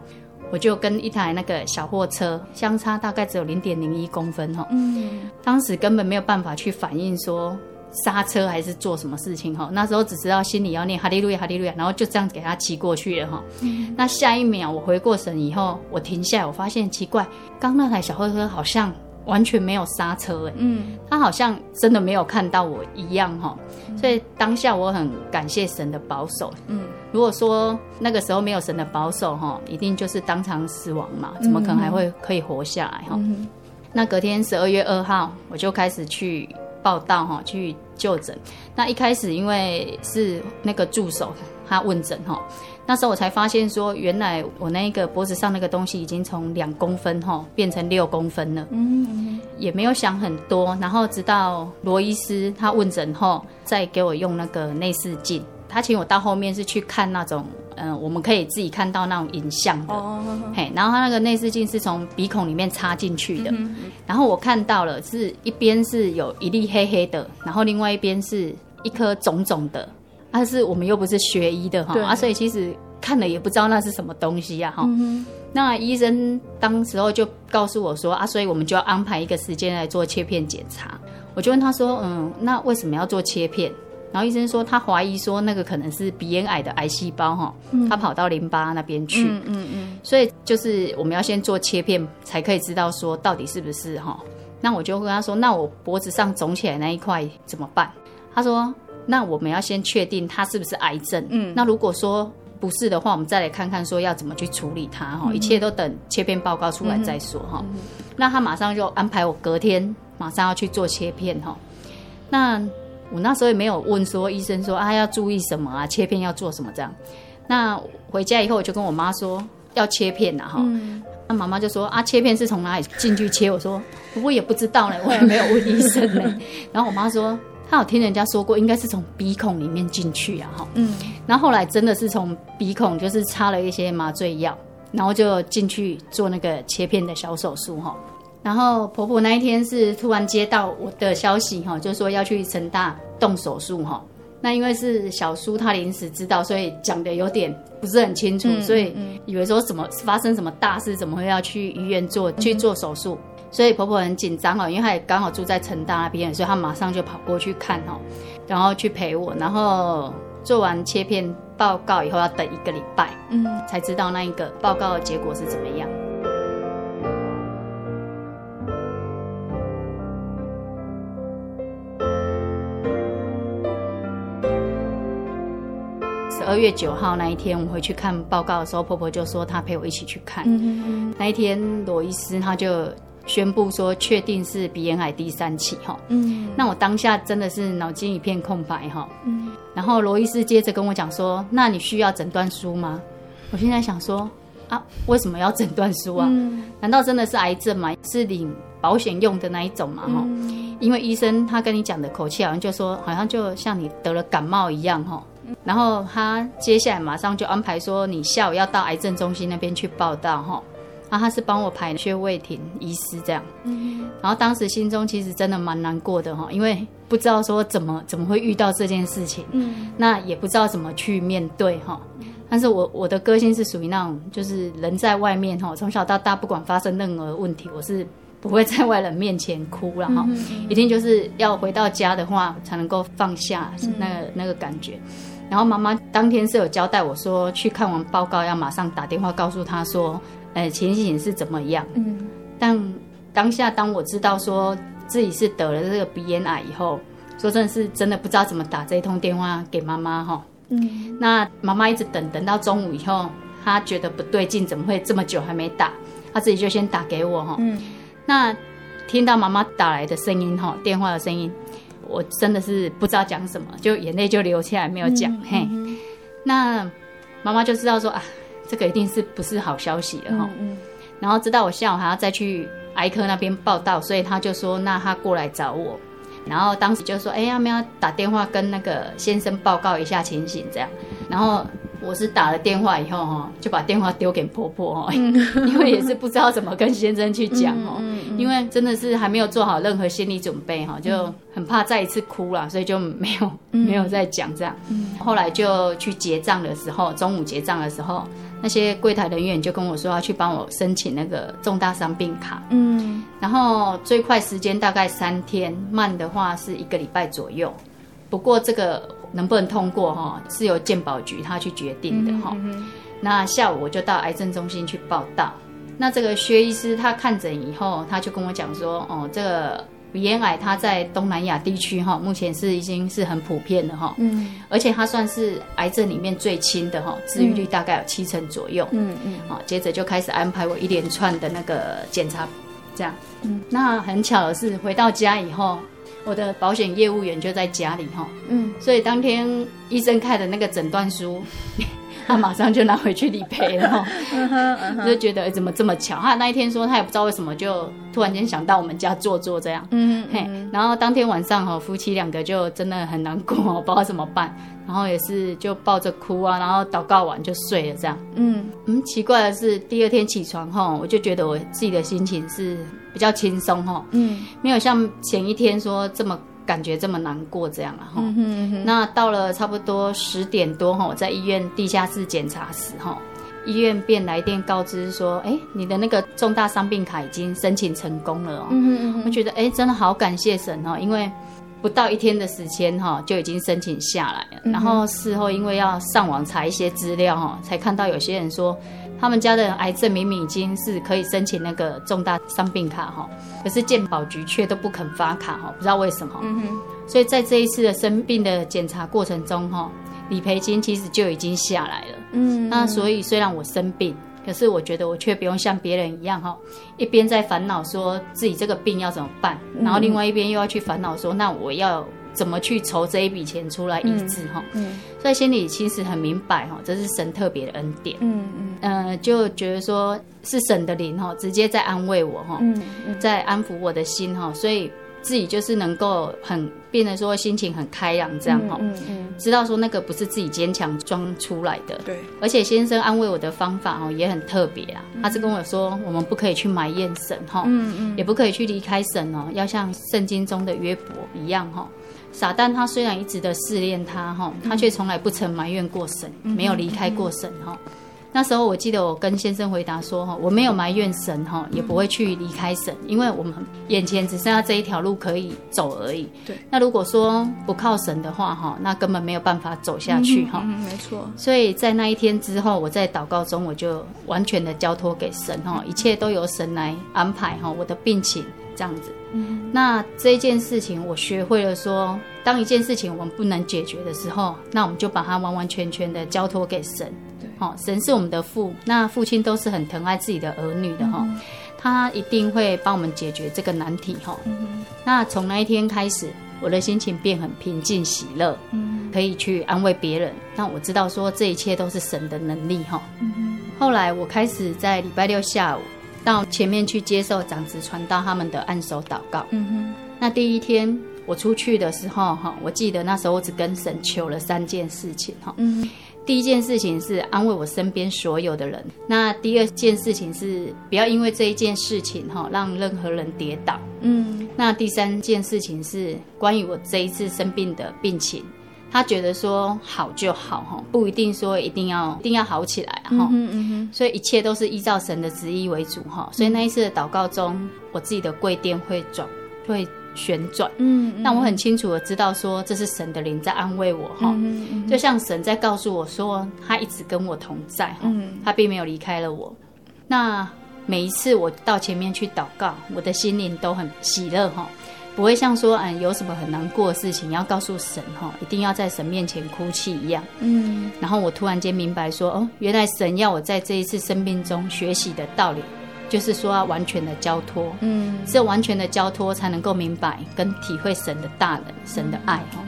我就跟一台那个小货车相差大概只有零点零一公分哈，嗯，当时根本没有办法去反应说刹车还是做什么事情哈，那时候只知道心里要念哈利路亚哈利路亚，然后就这样给他骑过去了哈，嗯，那下一秒我回过神以后，我停下来，我发现奇怪，刚那台小货车好像。完全没有刹车哎，嗯，他好像真的没有看到我一样哈，所以当下我很感谢神的保守，嗯，如果说那个时候没有神的保守哈，一定就是当场死亡嘛，怎么可能还会可以活下来哈？嗯、那隔天十二月二号我就开始去报道哈，去就诊。那一开始因为是那个助手他问诊哈。那时候我才发现，说原来我那个脖子上那个东西已经从两公分哈变成六公分了。嗯，也没有想很多。然后直到罗医师他问诊后，再给我用那个内视镜。他请我到后面是去看那种，嗯、呃，我们可以自己看到那种影像的。哦。嘿，然后他那个内视镜是从鼻孔里面插进去的。嗯。然后我看到了，是一边是有一粒黑黑的，然后另外一边是一颗肿肿的。但是我们又不是学医的哈啊，所以其实看了也不知道那是什么东西呀哈。嗯、那医生当时候就告诉我说啊，所以我们就要安排一个时间来做切片检查。我就问他说，嗯，那为什么要做切片？然后医生说他怀疑说那个可能是鼻咽癌的癌细胞哈，他跑到淋巴那边去。嗯嗯，嗯。所以就是我们要先做切片，才可以知道说到底是不是哈。那我就跟他说，那我脖子上肿起来那一块怎么办？他说。那我们要先确定它是不是癌症。嗯，那如果说不是的话，我们再来看看说要怎么去处理它哈。嗯、一切都等切片报告出来再说哈。嗯、那他马上就安排我隔天马上要去做切片哈。那我那时候也没有问说医生说啊要注意什么啊，切片要做什么这样。那回家以后，我就跟我妈说要切片了，哈。那妈妈就说啊，切片是从哪里进去切？我说我也不知道呢，我也没有问医生呢。*laughs* 然后我妈说，他有听人家说过，应该是从鼻孔里面进去啊，哈。嗯。然后后来真的是从鼻孔，就是插了一些麻醉药，然后就进去做那个切片的小手术，哈。然后婆婆那一天是突然接到我的消息，哈，就说要去成大动手术，哈。那因为是小叔他临时知道，所以讲的有点不是很清楚，嗯、所以以为说什么发生什么大事，怎么会要去医院做去做手术？嗯、所以婆婆很紧张哦，因为她也刚好住在城大那边，所以她马上就跑过去看哦，然后去陪我，然后做完切片报告以后要等一个礼拜，嗯，才知道那一个报告的结果是怎么样。二月九号那一天，我回去看报告的时候，婆婆就说她陪我一起去看。嗯嗯，那一天，罗医师他就宣布说，确定是鼻咽癌第三期哈。嗯，那我当下真的是脑筋一片空白哈。嗯，然后罗医师接着跟我讲说：“那你需要诊断书吗？”我现在想说啊，为什么要诊断书啊？嗯，难道真的是癌症吗？是领保险用的那一种吗？哈，嗯，因为医生他跟你讲的口气好像就说，好像就像你得了感冒一样哈。然后他接下来马上就安排说，你下午要到癌症中心那边去报到哈。然后他是帮我排薛卫婷医师这样。嗯。然后当时心中其实真的蛮难过的哈，因为不知道说怎么怎么会遇到这件事情。嗯。那也不知道怎么去面对哈。但是我我的个性是属于那种，就是人在外面哈，从小到大不管发生任何问题，我是不会在外人面前哭了哈。一定就是要回到家的话才能够放下那个那个感觉。然后妈妈当天是有交代我说，去看完报告要马上打电话告诉他说，呃，情形是怎么样？嗯。但当下当我知道说自己是得了这个鼻咽癌以后，说真的是真的不知道怎么打这一通电话给妈妈哈。嗯。那妈妈一直等等到中午以后，她觉得不对劲，怎么会这么久还没打？她自己就先打给我哈。嗯。那听到妈妈打来的声音哈，电话的声音。我真的是不知道讲什么，就眼泪就流下来，没有讲。嗯、嘿，嗯、那妈妈就知道说啊，这个一定是不是好消息了哈。然后知道我下午还要再去癌科那边报到，所以他就说，那他过来找我。然后当时就说，哎、欸，要不要打电话跟那个先生报告一下情形这样。然后。我是打了电话以后哈，就把电话丢给婆婆哈，*laughs* 因为也是不知道怎么跟先生去讲哦，因为真的是还没有做好任何心理准备哈，就很怕再一次哭了，所以就没有 *laughs* 没有再讲这样。后来就去结账的时候，中午结账的时候，那些柜台人员就跟我说要去帮我申请那个重大伤病卡，嗯，然后最快时间大概三天，慢的话是一个礼拜左右。不过这个。能不能通过哈，是由健保局他去决定的哈。嗯嗯、那下午我就到癌症中心去报到。那这个薛医师他看诊以后，他就跟我讲说，哦，这个鼻咽癌它在东南亚地区哈，目前是已经是很普遍的哈。嗯。而且它算是癌症里面最轻的哈，治愈率大概有七成左右。嗯嗯。好，接着就开始安排我一连串的那个检查，这样。嗯。那很巧的是，回到家以后。我的保险业务员就在家里哈，嗯，所以当天医生开的那个诊断书，他马上就拿回去理赔了，*laughs* 就觉得怎么这么巧？他那一天说他也不知道为什么，就突然间想到我们家坐坐这样，嗯嘿，然后当天晚上哈，夫妻两个就真的很难过，不知道怎么办，然后也是就抱着哭啊，然后祷告完就睡了这样，嗯嗯，奇怪的是第二天起床哈，我就觉得我自己的心情是。比较轻松哈，嗯，没有像前一天说这么感觉这么难过这样了哈。嗯嗯嗯、那到了差不多十点多哈，我在医院地下室检查时哈，医院便来电告知说，哎，你的那个重大伤病卡已经申请成功了哦。嗯嗯、我觉得哎，真的好感谢神哦，因为不到一天的时间哈，就已经申请下来了。嗯、然后事后因为要上网查一些资料哈，才看到有些人说。他们家的癌症明明已经是可以申请那个重大伤病卡哈，可是健保局却都不肯发卡哈，不知道为什么。嗯哼。所以在这一次的生病的检查过程中哈，理赔金其实就已经下来了。嗯。那所以虽然我生病，可是我觉得我却不用像别人一样哈，一边在烦恼说自己这个病要怎么办，然后另外一边又要去烦恼说那我要。怎么去筹这一笔钱出来医治哈。嗯，所以心里其实很明白哈，这是神特别的恩典。嗯嗯，呃，就觉得说是神的灵哈，直接在安慰我哈，在安抚我的心哈，所以。自己就是能够很变得说心情很开朗这样哈，嗯嗯，知道说那个不是自己坚强装出来的，对。而且先生安慰我的方法哦也很特别啊，他是跟我说我们不可以去埋怨神哈，嗯嗯，也不可以去离开神哦，要像圣经中的约伯一样哈。撒旦他虽然一直的试炼他哈，他却从来不曾埋怨过神，没有离开过神哈。那时候我记得我跟先生回答说哈，我没有埋怨神哈，也不会去离开神，因为我们眼前只剩下这一条路可以走而已。对。那如果说不靠神的话哈，那根本没有办法走下去哈。嗯，没错。所以在那一天之后，我在祷告中我就完全的交托给神哈，一切都由神来安排哈，我的病情这样子。嗯。那这件事情我学会了说，当一件事情我们不能解决的时候，那我们就把它完完全全的交托给神。好，神是我们的父，那父亲都是很疼爱自己的儿女的哈，嗯、他一定会帮我们解决这个难题哈。嗯、那从那一天开始，我的心情变很平静喜乐，嗯、可以去安慰别人。那我知道说这一切都是神的能力哈。嗯、后来我开始在礼拜六下午到前面去接受长子传道他们的按手祷告。嗯、哼。那第一天我出去的时候哈，我记得那时候我只跟神求了三件事情哈。嗯第一件事情是安慰我身边所有的人，那第二件事情是不要因为这一件事情哈让任何人跌倒，嗯，那第三件事情是关于我这一次生病的病情，他觉得说好就好哈，不一定说一定要一定要好起来哈，嗯嗯哼，所以一切都是依照神的旨意为主哈，所以那一次的祷告中，我自己的跪垫会转会。旋转，嗯，但我很清楚的知道说，这是神的灵在安慰我哈，就像神在告诉我说，他一直跟我同在哈，嗯、他并没有离开了我。那每一次我到前面去祷告，我的心灵都很喜乐哈，不会像说嗯有什么很难过的事情要告诉神哈，一定要在神面前哭泣一样，嗯，然后我突然间明白说，哦，原来神要我在这一次生命中学习的道理。就是说要完全的交托，嗯，只有完全的交托才能够明白跟体会神的大能、神的爱哈。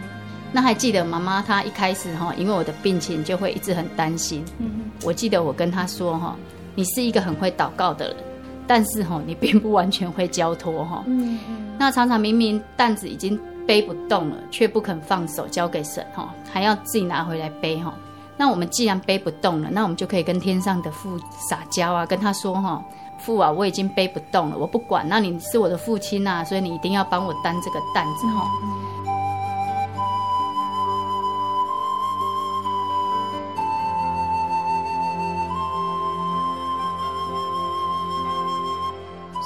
那还记得妈妈她一开始哈，因为我的病情就会一直很担心。嗯，我记得我跟她说哈，你是一个很会祷告的人，但是哈，你并不完全会交托哈。嗯嗯。那常常明明担子已经背不动了，却不肯放手交给神哈，还要自己拿回来背哈。那我们既然背不动了，那我们就可以跟天上的父撒娇啊，跟他说哈。父啊，我已经背不动了，我不管。那你是我的父亲呐，所以你一定要帮我担这个担子哈。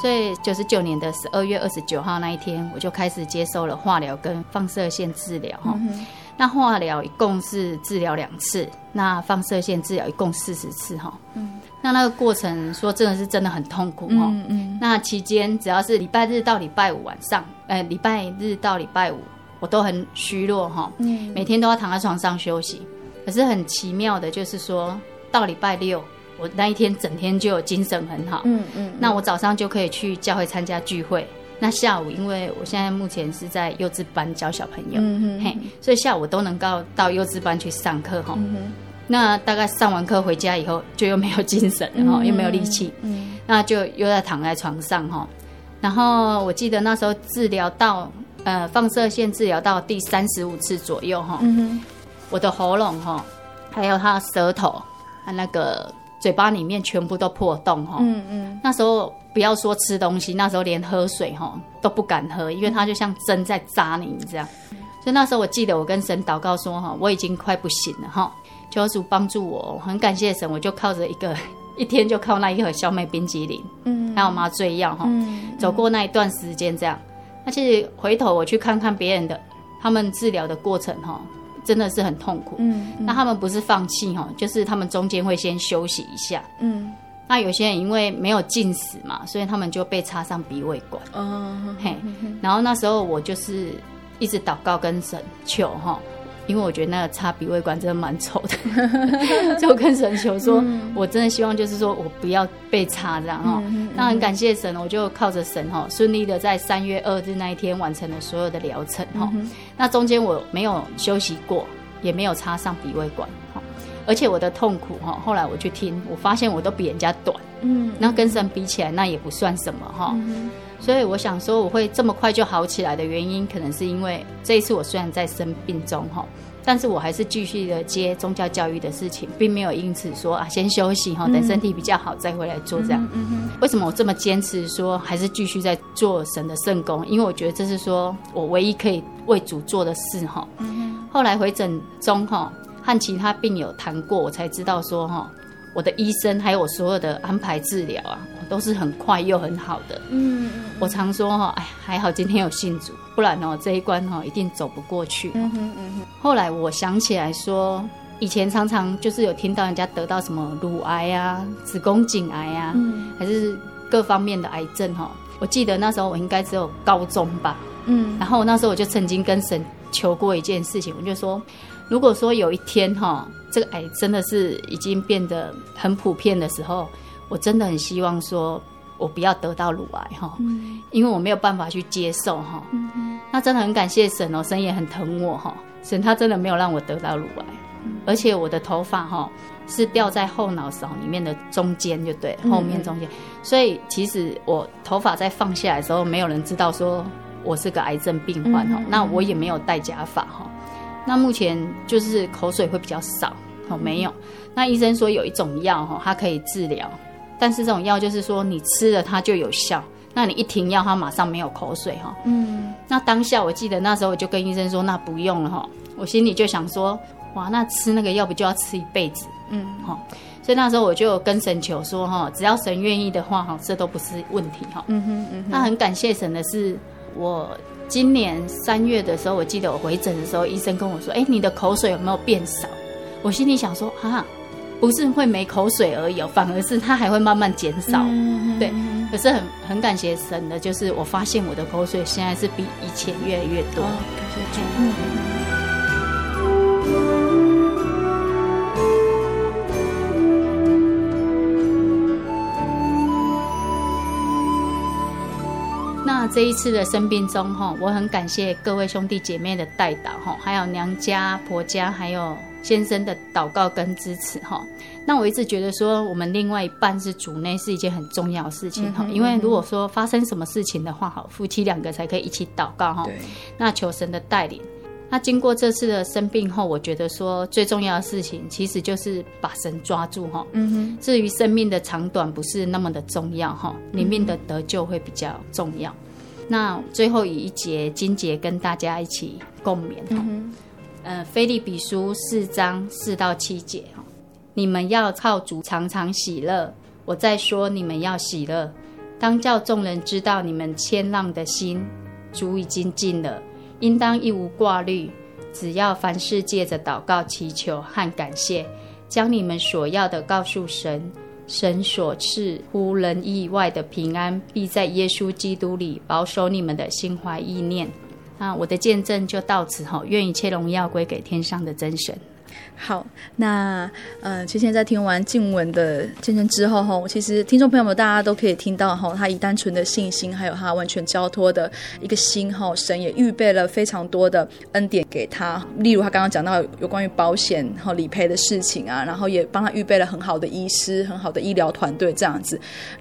所以九十九年的十二月二十九号那一天，我就开始接受了化疗跟放射线治疗哈。嗯那化疗一共是治疗两次，那放射线治疗一共四十次哈。嗯，那那个过程说真的是真的很痛苦哈。嗯嗯。那期间只要是礼拜日到礼拜五晚上，呃，礼拜日到礼拜五我都很虚弱哈。嗯。每天都要躺在床上休息，可是很奇妙的就是说到礼拜六，我那一天整天就有精神很好。嗯嗯。那我早上就可以去教会参加聚会。那下午，因为我现在目前是在幼稚班教小朋友，嗯、哼嘿，所以下午都能够到幼稚班去上课哈。嗯、那大概上完课回家以后，就又没有精神了哈，嗯、又没有力气，嗯、那就又在躺在床上哈。然后我记得那时候治疗到呃放射线治疗到第三十五次左右哈，嗯、我的喉咙哈，还有他的舌头，他那个嘴巴里面全部都破洞哈。嗯嗯，那时候。不要说吃东西，那时候连喝水哈都不敢喝，因为它就像针在扎你这样。所以那时候我记得我跟神祷告说哈，我已经快不行了哈，求主帮助我。很感谢神，我就靠着一个 *laughs* 一天就靠那一盒小美冰激凌，嗯，还有麻醉药哈，走过那一段时间这样。那其实回头我去看看别人的他们治疗的过程哈，真的是很痛苦。嗯，那他们不是放弃哈，就是他们中间会先休息一下。嗯。那有些人因为没有进食嘛，所以他们就被插上鼻胃管。哦，嘿，然后那时候我就是一直祷告跟神求哈，因为我觉得那个插鼻胃管真的蛮丑的，*laughs* *laughs* 就跟神求说，嗯、我真的希望就是说我不要被插这样哈。嗯嗯、那很感谢神，我就靠着神哈，顺利的在三月二日那一天完成了所有的疗程哈。嗯、那中间我没有休息过，也没有插上鼻胃管哈，而且我的痛苦哈，后来我去听，我发现我都比人家短，嗯，那跟神比起来，那也不算什么哈。嗯所以我想说，我会这么快就好起来的原因，可能是因为这一次我虽然在生病中哈，但是我还是继续的接宗教教育的事情，并没有因此说啊先休息哈，等身体比较好再回来做这样。嗯嗯嗯、为什么我这么坚持说还是继续在做神的圣工？因为我觉得这是说我唯一可以为主做的事哈。嗯、后来回诊中哈，和其他病友谈过，我才知道说哈。我的医生还有我所有的安排治疗啊，都是很快又很好的。嗯，我常说哈，哎，还好今天有信主，不然哦这一关哈一定走不过去。嗯哼嗯哼。后来我想起来说，以前常常就是有听到人家得到什么乳癌啊、子宫颈癌啊，嗯、还是各方面的癌症哈。我记得那时候我应该只有高中吧。嗯。然后那时候我就曾经跟神求过一件事情，我就说，如果说有一天哈。这个癌真的是已经变得很普遍的时候，我真的很希望说，我不要得到乳癌哈，嗯、因为我没有办法去接受哈。嗯、那真的很感谢神哦，神也很疼我哈，神他真的没有让我得到乳癌，嗯、而且我的头发哈是掉在后脑勺里面的中间，就对，后面中间，嗯、所以其实我头发在放下来的时候，没有人知道说我是个癌症病患哈，嗯、那我也没有戴假发哈。那目前就是口水会比较少，哦，没有。那医生说有一种药哈，它可以治疗，但是这种药就是说你吃了它就有效，那你一停药，它马上没有口水哈。嗯。那当下我记得那时候我就跟医生说，那不用了哈。我心里就想说，哇，那吃那个药不就要吃一辈子？嗯，哈。所以那时候我就跟神求说，哈，只要神愿意的话，哈，这都不是问题哈。嗯哼，嗯哼。那很感谢神的是我。今年三月的时候，我记得我回诊的时候，医生跟我说：“哎，你的口水有没有变少？”我心里想说：“哈，不是会没口水而已，反而是它还会慢慢减少。嗯”对，可是很很感谢神的，就是我发现我的口水现在是比以前越来越多。哦、感谢主。嗯这一次的生病中，哈，我很感谢各位兄弟姐妹的代祷，哈，还有娘家、婆家，还有先生的祷告跟支持，哈。那我一直觉得说，我们另外一半是主内是一件很重要的事情，哈。因为如果说发生什么事情的话，哈，夫妻两个才可以一起祷告，哈对。那求神的带领。那经过这次的生病后，我觉得说最重要的事情，其实就是把神抓住，哈。嗯哼。至于生命的长短，不是那么的重要，哈。里面的得救会比较重要。那最后以一节金节跟大家一起共勉哈，嗯哼，呃，腓利比书四章四到七节，你们要靠主常常喜乐。我再说，你们要喜乐，当叫众人知道你们谦让的心，主已经尽了，应当一无挂虑，只要凡事借着祷告、祈求和感谢，将你们所要的告诉神。神所赐乎人意外的平安，必在耶稣基督里保守你们的心怀意念。啊，我的见证就到此哈，愿意切荣耀归给天上的真神。好，那呃，其实现在听完静文的见证之后哈，其实听众朋友们大家都可以听到哈，他以单纯的信心，还有他完全交托的一个心哈，神也预备了非常多的恩典给他。例如他刚刚讲到有关于保险和理赔的事情啊，然后也帮他预备了很好的医师、很好的医疗团队这样子。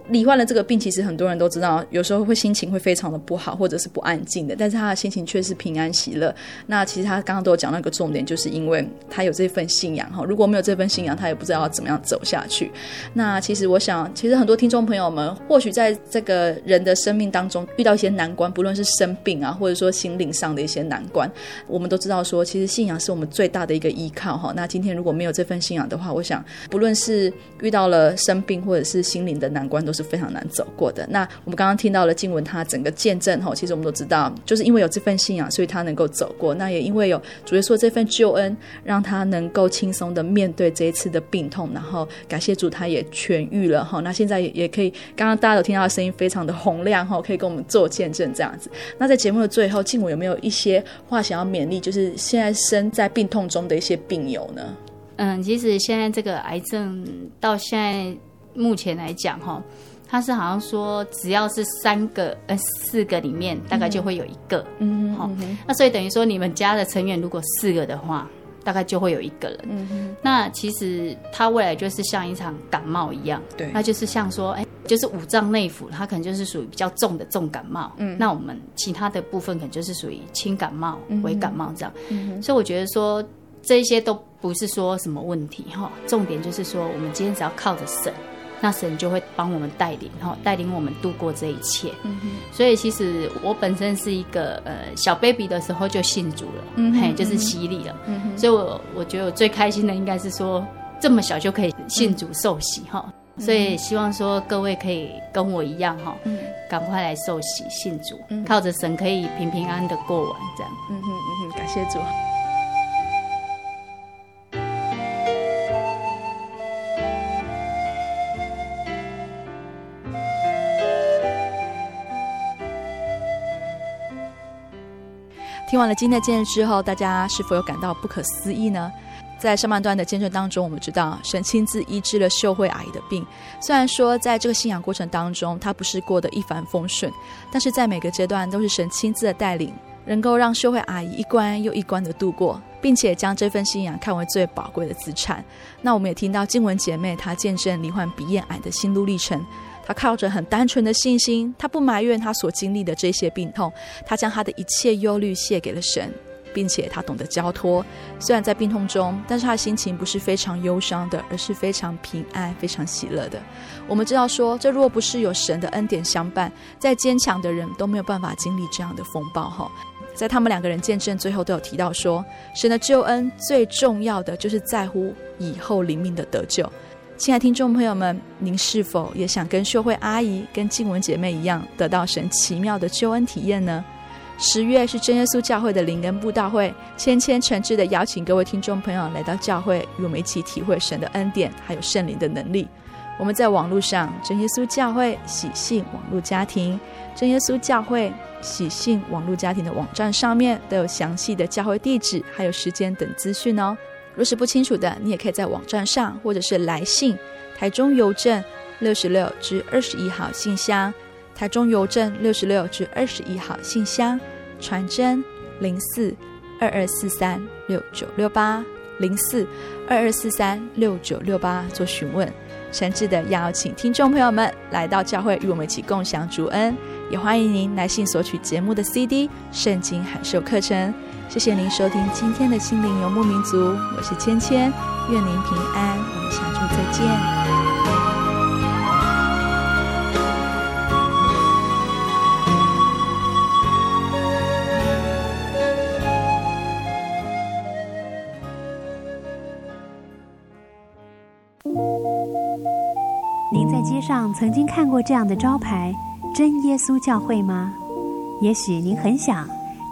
罹患了这个病，其实很多人都知道，有时候会心情会非常的不好，或者是不安静的，但是他的心情却是平安喜乐。那其实他刚刚都有讲到一个重点，就是因为他有这这份。信仰哈，如果没有这份信仰，他也不知道要怎么样走下去。那其实我想，其实很多听众朋友们，或许在这个人的生命当中遇到一些难关，不论是生病啊，或者说心灵上的一些难关，我们都知道说，其实信仰是我们最大的一个依靠哈。那今天如果没有这份信仰的话，我想，不论是遇到了生病或者是心灵的难关，都是非常难走过的。那我们刚刚听到了静文他整个见证哈，其实我们都知道，就是因为有这份信仰，所以他能够走过。那也因为有主耶稣这份救恩，让他能够轻松的面对这一次的病痛，然后感谢主，他也痊愈了哈。那现在也也可以，刚刚大家都听到的声音非常的洪亮哈，可以跟我们做见证这样子。那在节目的最后，静武有没有一些话想要勉励，就是现在身在病痛中的一些病友呢？嗯，其实现在这个癌症到现在目前来讲哈，他是好像说只要是三个呃四个里面大概就会有一个，嗯，好，那所以等于说你们家的成员如果四个的话，大概就会有一个人，那其实他未来就是像一场感冒一样，对，那就是像说哎，就是五脏内腑，它可能就是属于比较重的重感冒，嗯，那我们其他的部分可能就是属于轻感冒、微感冒这样，所以我觉得说。这些都不是说什么问题哈，重点就是说，我们今天只要靠着神，那神就会帮我们带领哈，带领我们度过这一切。嗯哼。所以其实我本身是一个呃小 baby 的时候就信主了，嗯嘿，就是洗礼了。嗯哼。所以我我觉得我最开心的应该是说这么小就可以信主受洗哈，所以希望说各位可以跟我一样哈，嗯，赶快来受洗信主，靠着神可以平平安安的过完这样。嗯哼嗯哼，感谢主。听完了今天的见证之后，大家是否有感到不可思议呢？在上半段的见证当中，我们知道神亲自医治了秀慧阿姨的病。虽然说在这个信仰过程当中，她不是过得一帆风顺，但是在每个阶段都是神亲自的带领，能够让秀慧阿姨一关又一关的度过，并且将这份信仰看为最宝贵的资产。那我们也听到静文姐妹她见证罹患鼻咽癌的心路历程。他靠着很单纯的信心，他不埋怨他所经历的这些病痛，他将他的一切忧虑卸给了神，并且他懂得交托。虽然在病痛中，但是他的心情不是非常忧伤的，而是非常平安、非常喜乐的。我们知道说，这若不是有神的恩典相伴，再坚强的人都没有办法经历这样的风暴。哈，在他们两个人见证最后都有提到说，神的救恩最重要的就是在乎以后灵命的得救。亲爱的听众朋友们，您是否也想跟秀慧阿姨、跟静文姐妹一样，得到神奇妙的救恩体验呢？十月是真耶稣教会的灵恩布道会，千千诚挚的邀请各位听众朋友来到教会，与我们一起体会神的恩典，还有圣灵的能力。我们在网络上真耶稣教会喜信网络家庭、真耶稣教会喜信网络家庭的网站上面都有详细的教会地址，还有时间等资讯哦。若是不清楚的，你也可以在网站上，或者是来信台中邮政六十六至二十一号信箱，台中邮政六十六至二十一号信箱，传真零四二二四三六九六八零四二二四三六九六八做询问。诚挚的邀请听众朋友们来到教会，与我们一起共享主恩，也欢迎您来信索取节目的 CD《圣经函授课程》。谢谢您收听今天的心灵游牧民族，我是芊芊，愿您平安，我们下周再见。您在街上曾经看过这样的招牌“真耶稣教会”吗？也许您很想。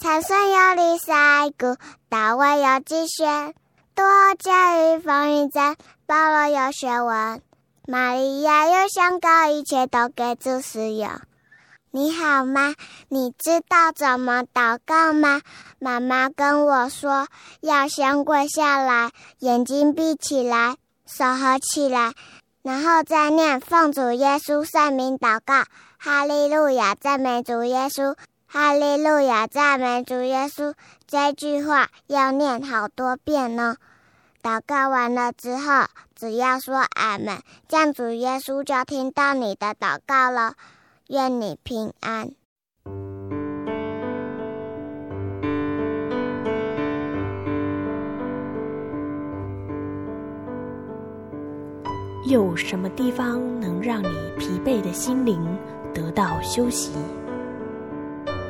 参孙有礼赛鼓，大卫有击弦，多加与风云战，保罗有学问，玛利亚有香膏，一切都给主使用。你好吗？你知道怎么祷告吗？妈妈跟我说，要先跪下来，眼睛闭起来，手合起来，然后再念奉主耶稣圣名祷告。哈利路亚，赞美主耶稣。哈利路亚，赞美主耶稣！这句话要念好多遍呢。祷告完了之后，只要说阿门，这样主耶稣就听到你的祷告了。愿你平安。有什么地方能让你疲惫的心灵得到休息？